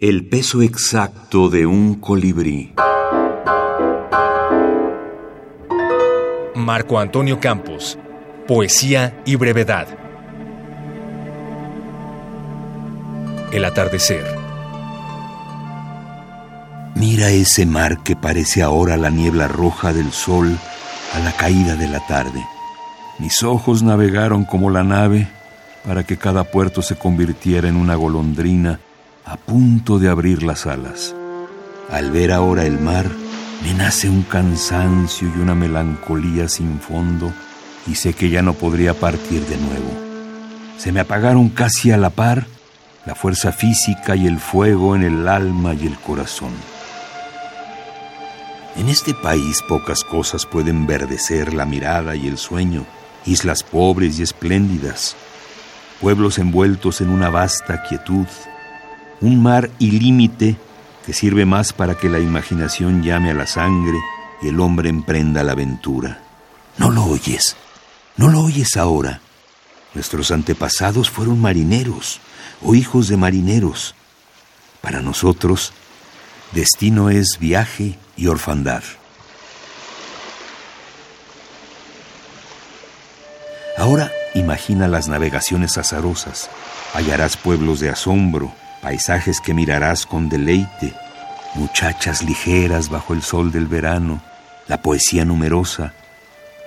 El peso exacto de un colibrí. Marco Antonio Campos. Poesía y brevedad. El atardecer. Mira ese mar que parece ahora la niebla roja del sol a la caída de la tarde. Mis ojos navegaron como la nave para que cada puerto se convirtiera en una golondrina a punto de abrir las alas. Al ver ahora el mar, me nace un cansancio y una melancolía sin fondo y sé que ya no podría partir de nuevo. Se me apagaron casi a la par la fuerza física y el fuego en el alma y el corazón. En este país pocas cosas pueden verdecer la mirada y el sueño, islas pobres y espléndidas, pueblos envueltos en una vasta quietud, un mar ilímite que sirve más para que la imaginación llame a la sangre y el hombre emprenda la aventura. No lo oyes, no lo oyes ahora. Nuestros antepasados fueron marineros o hijos de marineros. Para nosotros, destino es viaje y orfandad. Ahora imagina las navegaciones azarosas. Hallarás pueblos de asombro, paisajes que mirarás con deleite, muchachas ligeras bajo el sol del verano, la poesía numerosa,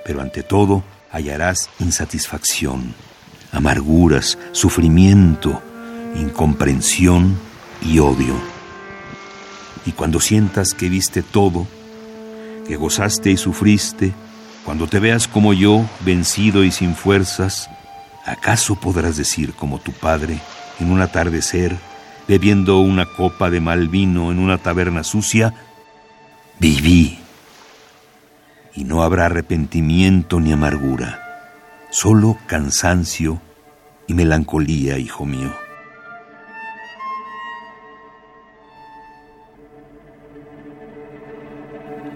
pero ante todo hallarás insatisfacción, amarguras, sufrimiento, incomprensión y odio. Y cuando sientas que viste todo, que gozaste y sufriste, cuando te veas como yo, vencido y sin fuerzas, ¿acaso podrás decir como tu padre, en un atardecer, bebiendo una copa de mal vino en una taberna sucia, viví. Y no habrá arrepentimiento ni amargura, solo cansancio y melancolía, hijo mío.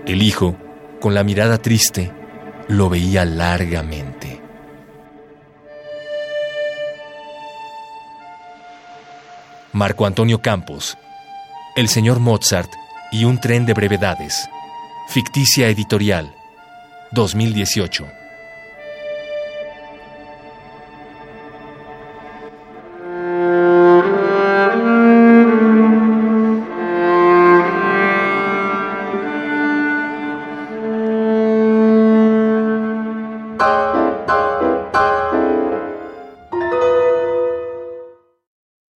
El hijo, con la mirada triste, lo veía largamente. Marco Antonio Campos, El señor Mozart y un tren de brevedades. Ficticia editorial, 2018.